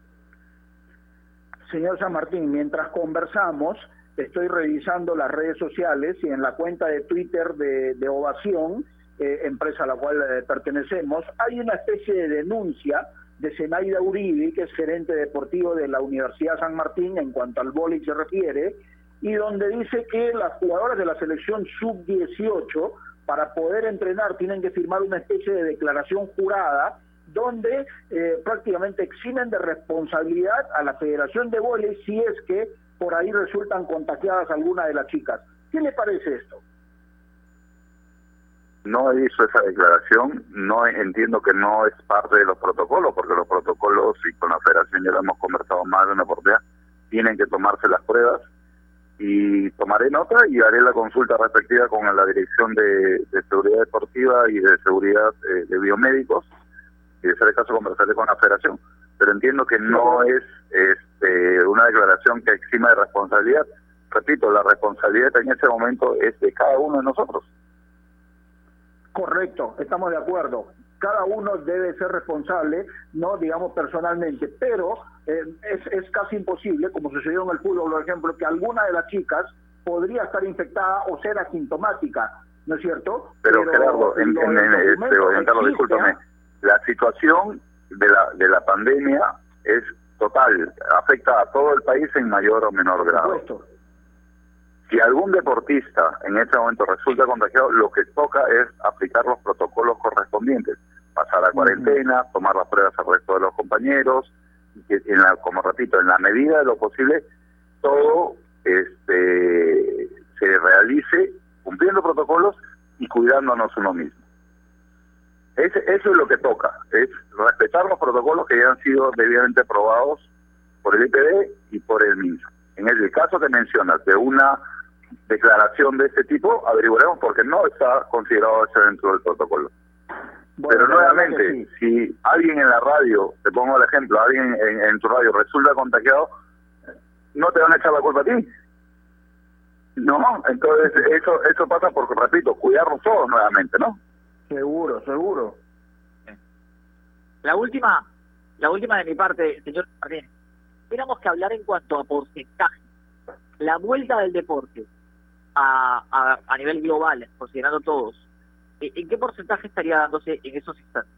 Speaker 5: señor San Martín, mientras conversamos, estoy revisando las redes sociales y en la cuenta de Twitter de, Ovación, eh, empresa a la cual eh, pertenecemos, hay una especie de denuncia de Zenaida Uribe, que es gerente deportivo de la Universidad San Martín en cuanto al boli se refiere, y donde dice que las jugadoras de la selección sub-18 para poder entrenar tienen que firmar una especie de declaración jurada donde eh, prácticamente eximen de responsabilidad a la Federación de Vóley si es que por ahí resultan contagiadas algunas de las chicas. ¿Qué le parece esto?
Speaker 6: No visto esa declaración, no entiendo que no es parte de los protocolos, porque los protocolos, y con la federación ya lo hemos conversado más de una oportunidad, tienen que tomarse las pruebas y tomaré nota y haré la consulta respectiva con la Dirección de, Seguridad Deportiva y de Seguridad eh, de Biomédicos y de ser el caso conversaré con la Federación. Pero entiendo que no es este, una declaración que exima de responsabilidad. Repito, la responsabilidad en ese momento es de cada uno de nosotros.
Speaker 5: Correcto, estamos de acuerdo. Cada uno debe ser responsable, no digamos personalmente, pero eh, es, es casi imposible, como sucedió en el fútbol, por ejemplo, que alguna de las chicas podría estar infectada o ser asintomática, ¿no es cierto?
Speaker 6: Pero, Gerardo, en, este, discúlpame, la situación de la, de la pandemia es total, afecta a todo el país en mayor o menor grado. Si algún deportista en este momento resulta contagiado, lo que toca es aplicar los protocolos correspondientes, pasar la cuarentena, tomar las pruebas al resto de los compañeros, que en la, como repito, en la medida de lo posible, todo este se realice cumpliendo protocolos y cuidándonos uno mismo. Eso es lo que toca, es respetar los protocolos que ya han sido debidamente aprobados por el IPD y por el MINSA. En el caso que mencionas de una declaración de este tipo, averiguaremos porque no está considerado eso dentro del protocolo. Pero nuevamente, si alguien en la radio, te pongo el ejemplo, alguien en, tu radio resulta contagiado, no te van a echar la culpa a ti. No, entonces eso eso pasa porque, repito, cuidarnos todos nuevamente, ¿no?
Speaker 5: Seguro, seguro.
Speaker 1: La última, la última de mi parte, señor Martín, tenemos que hablar en cuanto a porcentaje. La vuelta del deporte a, a, a nivel global, considerando todos, ¿en qué porcentaje estaría dándose en esos instantes?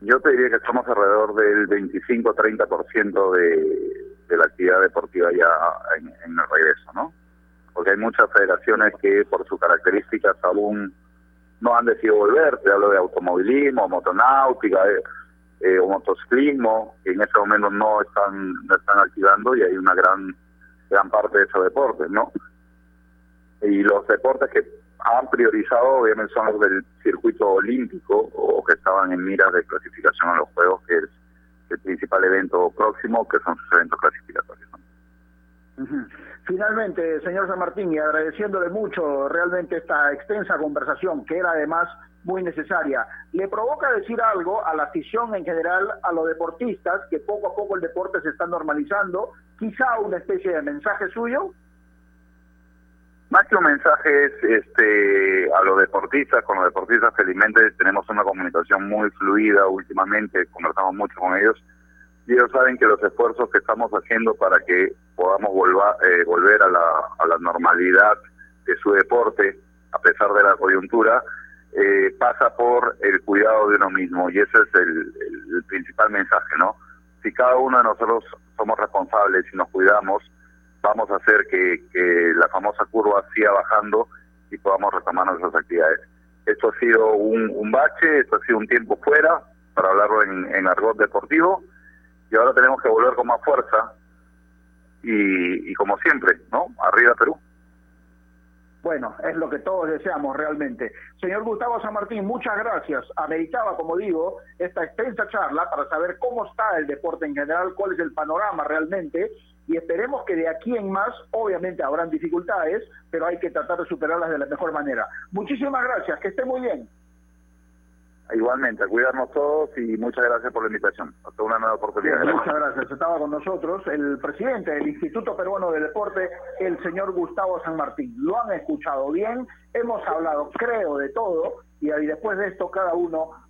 Speaker 6: Yo te diría que estamos alrededor del 25-30% de, de la actividad deportiva ya en, el regreso, ¿no? Porque hay muchas federaciones que por sus características aún no han decidido volver. Te hablo de automovilismo, motonáutica eh, eh, o motociclismo, que en ese momento no están, no están activando y hay una gran, gran parte de esos deportes, ¿no? Y los deportes que han priorizado obviamente son los del circuito olímpico o que estaban en miras de clasificación a los Juegos, que es el principal evento próximo, que son sus eventos clasificatorios.
Speaker 5: Finalmente, señor San Martín, y agradeciéndole mucho realmente esta extensa conversación, que era además muy necesaria, ¿le provoca decir algo a la afición en general, a los deportistas, que poco a poco el deporte se está normalizando? Quizá una especie de mensaje suyo.
Speaker 6: Más que un mensaje es este, a los deportistas, con los deportistas felizmente tenemos una comunicación muy fluida últimamente, conversamos mucho con ellos y ellos saben que los esfuerzos que estamos haciendo para que podamos volver, eh, volver a la, a la normalidad de su deporte, a pesar de la coyuntura, eh, pasa por el cuidado de uno mismo y ese es el, principal mensaje, ¿no? Si cada uno de nosotros somos responsables y nos cuidamos, vamos a hacer que, la famosa curva siga bajando y podamos retomar nuestras actividades. Esto ha sido un, bache, esto ha sido un tiempo fuera, para hablarlo en argot deportivo, y ahora tenemos que volver con más fuerza y, y como siempre, ¿no? Arriba Perú.
Speaker 5: Bueno, es lo que todos deseamos realmente. Señor Gustavo San Martín, muchas gracias. Ameritaba, como digo, esta extensa charla para saber cómo está el deporte en general, cuál es el panorama realmente y esperemos que de aquí en más, obviamente habrán dificultades, pero hay que tratar de superarlas de la mejor manera. Muchísimas gracias, que esté muy bien.
Speaker 6: Igualmente, cuidarnos todos y muchas gracias por la invitación. Hasta una nueva oportunidad.
Speaker 5: muchas gracias. Estaba con nosotros el presidente del Instituto Peruano de Deporte, el señor Gustavo San Martín. Lo han escuchado bien, hemos hablado, creo, de todo y después de esto cada uno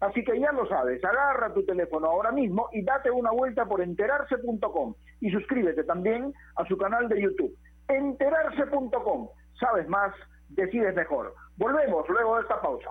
Speaker 5: Así que ya lo sabes, agarra tu teléfono ahora mismo y date una vuelta por enterarse.com y suscríbete también a su canal de YouTube. Enterarse.com. Sabes más, decides mejor. Volvemos luego de esta pausa.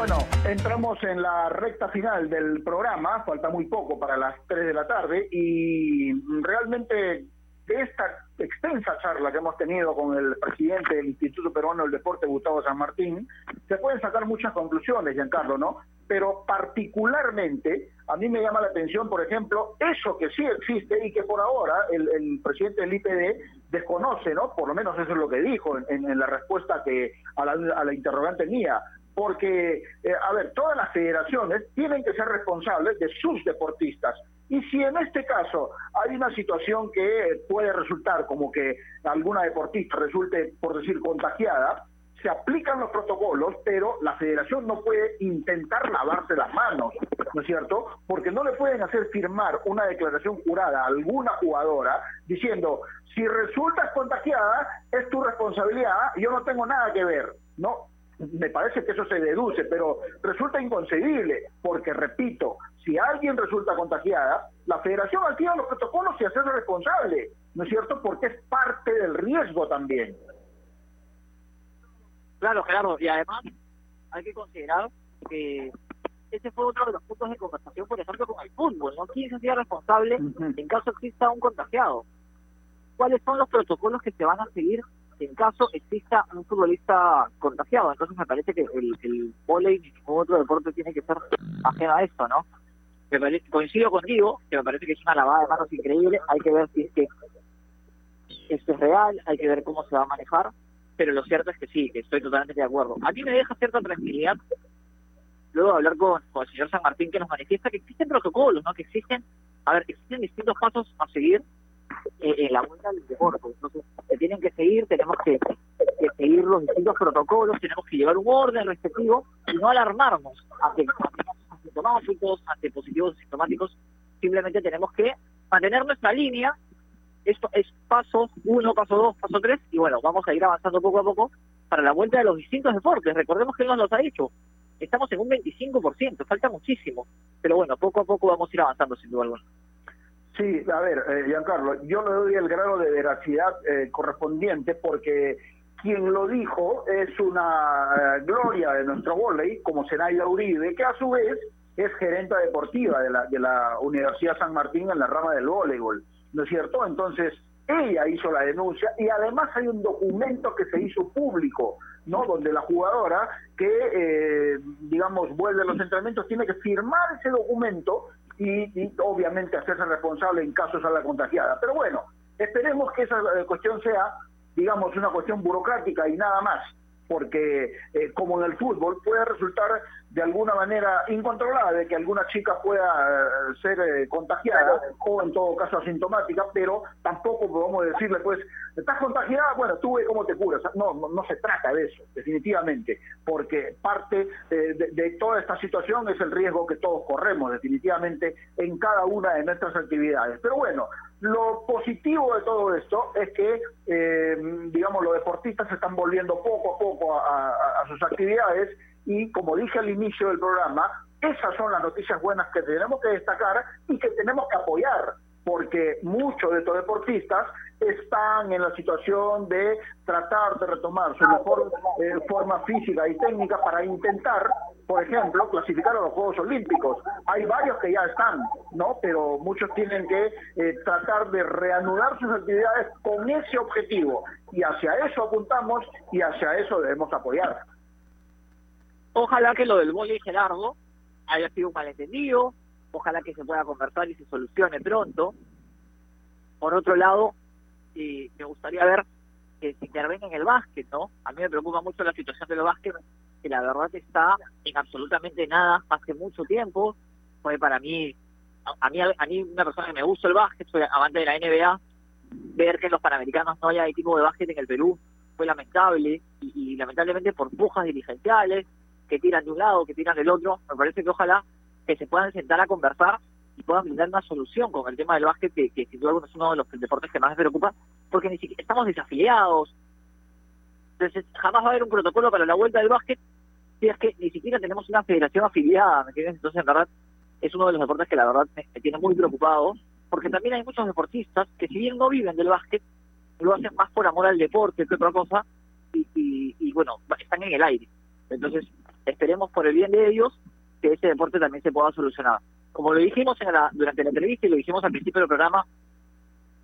Speaker 5: Bueno, entramos en la recta final del programa, falta muy poco para las 3 de la tarde y realmente de esta extensa charla que hemos tenido con el presidente del Instituto Peruano del Deporte, Gustavo San Martín, se pueden sacar muchas conclusiones, Giancarlo, ¿no? Pero particularmente a mí me llama la atención, por ejemplo, eso que sí existe y que por ahora el, el presidente del IPD desconoce, ¿no? Por lo menos eso es lo que dijo en, en la respuesta que a la, a la interrogante mía porque, eh, a ver, todas las federaciones tienen que ser responsables de sus deportistas. Y si en este caso hay una situación que puede resultar como que alguna deportista resulte, por decir, contagiada, se aplican los protocolos, pero la federación no puede intentar lavarse las manos, ¿no es cierto? Porque no le pueden hacer firmar una declaración jurada a alguna jugadora diciendo, si resultas contagiada, es tu responsabilidad, yo no tengo nada que ver, ¿no? Me parece que eso se deduce, pero resulta inconcebible, porque repito, si alguien resulta contagiada, la federación activa los protocolos y hacerse responsable, ¿no es cierto? Porque es parte del riesgo también.
Speaker 1: Claro, claro, y además hay que considerar que ese fue otro de los puntos de conversación, por ejemplo, con el fútbol, ¿no? ¿Quién se hacía responsable en caso exista un contagiado? ¿Cuáles son los protocolos que se van a seguir en caso exista un futbolista contagiado. Entonces me parece que el, el volei ni ningún otro deporte tiene que ser ajeno a esto, ¿no? Me parece, coincido contigo, que me parece que es una lavada de manos increíble. Hay que ver si es que esto es real, hay que ver cómo se va a manejar, pero lo cierto es que sí, que estoy totalmente de acuerdo. A mí me deja cierta tranquilidad luego de hablar con, con el señor San Martín que nos manifiesta que existen protocolos, ¿no? Que existen, a ver, existen distintos pasos a seguir eh, en la vuelta del deporte. Entonces, tienen que seguir, tenemos que, seguir los distintos protocolos, tenemos que llevar un orden respectivo y no alarmarnos ante, asintomáticos, ante positivos asintomáticos. Simplemente tenemos que mantener nuestra línea. Esto es paso uno, paso dos, paso tres, y bueno, vamos a ir avanzando poco a poco para la vuelta de los distintos deportes. Recordemos que él nos los ha dicho. Estamos en un 25%, falta muchísimo. Pero bueno, poco a poco vamos a ir avanzando sin duda alguna.
Speaker 5: Sí, a ver, eh, Giancarlo, yo le doy el grado de veracidad eh, correspondiente porque quien lo dijo es una eh, gloria de nuestro volei, como Zenaida Uribe, que a su vez es gerente deportiva de la, de la Universidad San Martín en la rama del voleibol, ¿no es cierto? Entonces, ella hizo la denuncia y además hay un documento que se hizo público, ¿no? Donde la jugadora que, eh, digamos, vuelve a los entrenamientos tiene que firmar ese documento y, y, obviamente hacerse responsable en caso de la contagiada. Pero bueno, Esperemos que esa eh, cuestión sea, digamos, una cuestión burocrática y nada más porque eh, como en el fútbol puede resultar de alguna manera incontrolada de que alguna chica pueda eh, ser eh, contagiada o en todo caso asintomática, pero tampoco podemos decirle pues, estás contagiada, bueno, tú ve cómo te curas. No, no, se trata de eso, definitivamente, porque parte de, de, toda esta situación es el riesgo que todos corremos definitivamente en cada una de nuestras actividades. Pero bueno, lo positivo de todo esto es que, eh, digamos, los deportistas se están volviendo poco a poco a, sus actividades y, como dije al inicio del programa, esas son las noticias buenas que tenemos que destacar y que tenemos que apoyar, porque muchos de estos deportistas están en la situación de tratar de retomar su mejor eh, forma física y técnica para intentar, por ejemplo, clasificar a los Juegos Olímpicos. Hay varios que ya están, ¿no? Pero muchos tienen que eh, tratar de reanudar sus actividades con ese objetivo. Y hacia eso apuntamos y hacia eso debemos apoyar.
Speaker 1: Ojalá que lo del y largo haya sido un malentendido, ojalá que se pueda conversar y se solucione pronto. Por otro lado, y me gustaría ver que se intervenga en el básquet, ¿no? A mí me preocupa mucho la situación del básquet, que la verdad está en absolutamente nada hace mucho tiempo. Fue para mí, a, mí, a mí una persona que me gusta el básquet, soy amante de la NBA, ver que en los Panamericanos no haya equipo de básquet en el Perú fue lamentable y, lamentablemente por pujas dirigenciales que tiran de un lado, que tiran del otro, me parece que ojalá que se puedan sentar a conversar y puedan brindar una solución con el tema del básquet, que, que sin duda es uno de los deportes que más me preocupa, porque ni siquiera estamos desafiliados. Entonces, jamás va a haber un protocolo para la vuelta del básquet es que ni siquiera tenemos una federación afiliada, ¿me entiendes? Entonces, en verdad, es uno de los deportes que la verdad me, tiene muy preocupado, porque también hay muchos deportistas que si bien no viven del básquet, lo hacen más por amor al deporte que otra cosa, y, y, y bueno, están en el aire. Entonces, esperemos por el bien de ellos que ese deporte también se pueda solucionar como lo dijimos durante la entrevista y lo dijimos al principio del programa,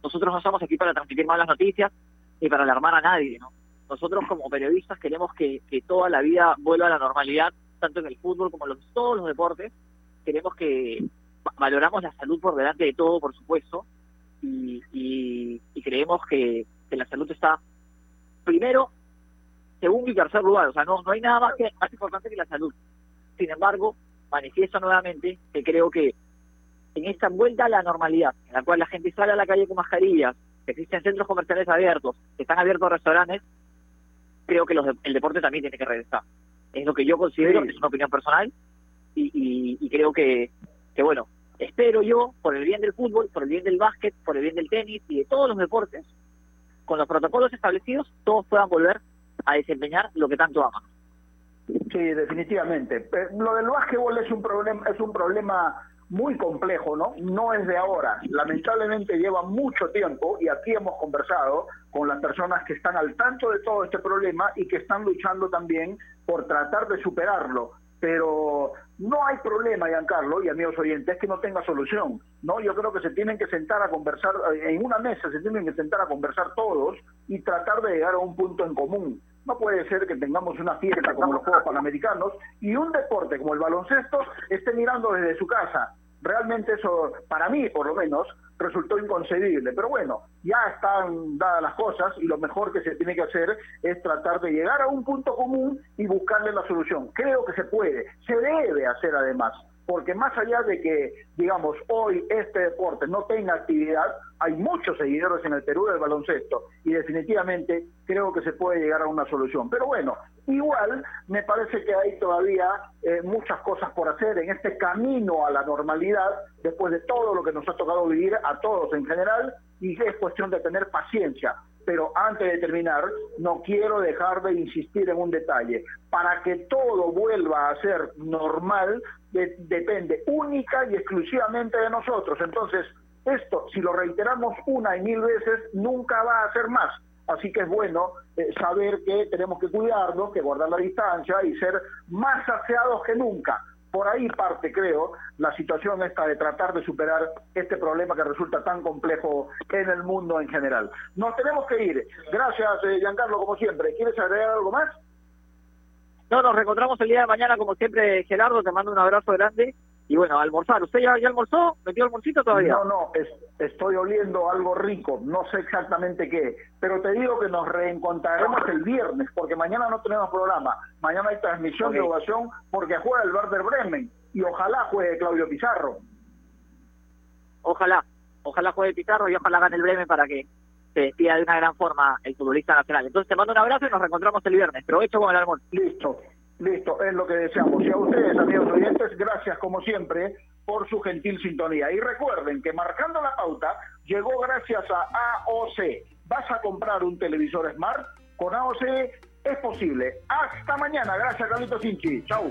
Speaker 1: nosotros no estamos aquí para transmitir malas noticias ni para alarmar a nadie, ¿no? Nosotros como periodistas queremos que, toda la vida vuelva a la normalidad, tanto en el fútbol como en todos los deportes. Queremos que valoramos la salud por delante de todo, por supuesto, y, creemos que, la salud está primero, segundo y tercer lugar. O sea, no, no hay nada más, que, más importante que la salud. Sin embargo, manifiesto nuevamente que creo que en esta vuelta a la normalidad, en la cual la gente sale a la calle con mascarillas, que existen centros comerciales abiertos, que están abiertos restaurantes, creo que los el deporte también tiene que regresar. Es lo que yo considero, es una opinión personal, y, creo que, que, bueno, espero yo, por el bien del fútbol, por el bien del básquet, por el bien del tenis y de todos los deportes, con los protocolos establecidos, todos puedan volver a desempeñar lo que tanto aman.
Speaker 5: Sí, definitivamente. Eh, lo del básquetbol es un problema, es un problema muy complejo, ¿no? No es de ahora. Lamentablemente lleva mucho tiempo y aquí hemos conversado con las personas que están al tanto de todo este problema y que están luchando también por tratar de superarlo. Pero no hay problema, Giancarlo y amigos oyentes, que no tenga solución. No, yo creo que se tienen que sentar a conversar eh, en una mesa, se tienen que sentar a conversar todos y tratar de llegar a un punto en común. No puede ser que tengamos una fiesta como los Juegos Panamericanos y un deporte como el baloncesto esté mirando desde su casa. Realmente eso, para mí por lo menos, resultó inconcebible. Pero bueno, ya están dadas las cosas y lo mejor que se tiene que hacer es tratar de llegar a un punto común y buscarle la solución. Creo que se puede, se debe hacer además porque más allá de que, digamos, hoy este deporte no tenga actividad, hay muchos seguidores en el Perú del baloncesto y definitivamente creo que se puede llegar a una solución. Pero bueno, igual me parece que hay todavía eh, muchas cosas por hacer en este camino a la normalidad después de todo lo que nos ha tocado vivir a todos en general y es cuestión de tener paciencia pero antes de terminar, no quiero dejar de insistir en un detalle. Para que todo vuelva a ser normal, depende única y exclusivamente de nosotros. Entonces, esto, si lo reiteramos una y mil veces, nunca va a ser más. Así que es bueno eh, saber que tenemos que cuidarnos, que guardar la distancia y ser más aseados que nunca por ahí parte, creo, la situación esta de tratar de superar este problema que resulta tan complejo en el mundo en general. Nos tenemos que ir. Gracias, eh, Giancarlo, como siempre. ¿Quieres agregar algo más?
Speaker 1: No, nos reencontramos el día de mañana, como siempre, Gerardo. Te mando un abrazo grande y bueno, almorzar. ¿Usted ya, ya almorzó? ¿Metió almorcito todavía?
Speaker 5: No, no, estoy oliendo algo rico, no sé exactamente qué, pero te digo que nos reencontraremos el viernes, porque mañana no tenemos programa, mañana hay transmisión de ovación porque juega el Werder Bremen y ojalá juegue Claudio Pizarro.
Speaker 1: Ojalá, ojalá juegue Pizarro y ojalá gane el Bremen para que se de una gran forma el futbolista nacional. Entonces te mando un abrazo y nos reencontramos el viernes. Provecho con el almuerzo.
Speaker 5: Listo. Listo, es lo que deseamos. Y a ustedes, amigos oyentes, gracias como siempre por su gentil sintonía. Y recuerden que marcando la pauta llegó gracias a AOC. ¿Vas a comprar un televisor Smart? Con AOC es posible. Hasta mañana. Gracias, Carlitos Sinchi. Chau.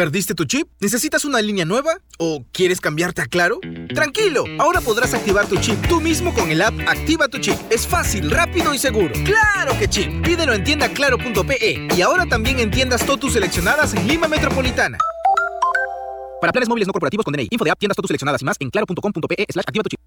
Speaker 7: ¿Perdiste tu chip? ¿Necesitas una línea nueva? ¿O quieres cambiarte a Claro? Tranquilo, ahora podrás activar tu chip tú mismo con el app Activa tu chip. Es fácil, rápido y seguro. ¡Claro que chip! Pídelo en tiendaclaro.pe y ahora también en tiendas Totus seleccionadas en Lima Metropolitana. Para planes móviles no corporativos con DNI, info de app, tiendas Totus seleccionadas y más en claro.com.pe slash activa tu chip.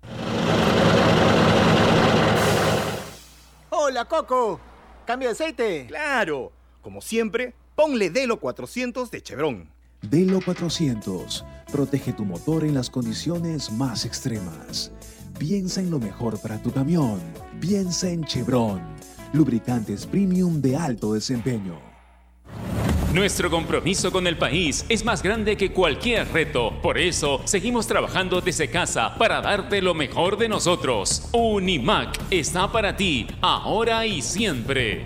Speaker 8: Hola, Coco. ¿Cambio de aceite?
Speaker 9: Claro. Como siempre, ponle Delo 400 de Chevron.
Speaker 10: Delo 400 protege tu motor en las condiciones más extremas. Piensa en lo mejor para tu camión. Piensa en Chevron. Lubricantes premium de alto desempeño.
Speaker 4: Nuestro compromiso con el país es más grande que cualquier reto. Por eso, seguimos trabajando desde casa para darte lo mejor de nosotros. Unimac está para ti, ahora y siempre.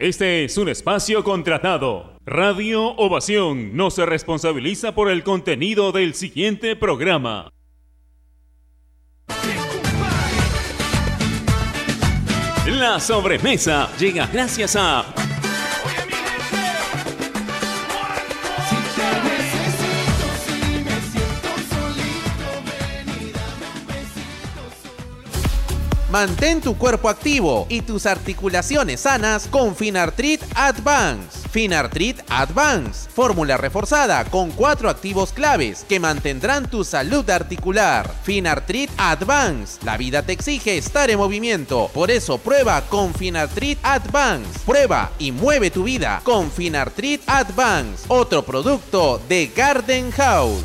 Speaker 4: Este es un espacio contratado. Radio Ovación no se responsabiliza por el contenido del siguiente programa. La sobremesa llega gracias a
Speaker 3: Mantén tu cuerpo activo y tus articulaciones sanas con Finartrit Advance. Finartrit Advance, fórmula reforzada con cuatro activos claves que mantendrán tu salud articular. Finartrit Advance, la vida te exige estar en movimiento, por eso prueba con Finartrit Advance. Prueba y mueve tu vida con Finartrit Advance, otro producto de Garden House.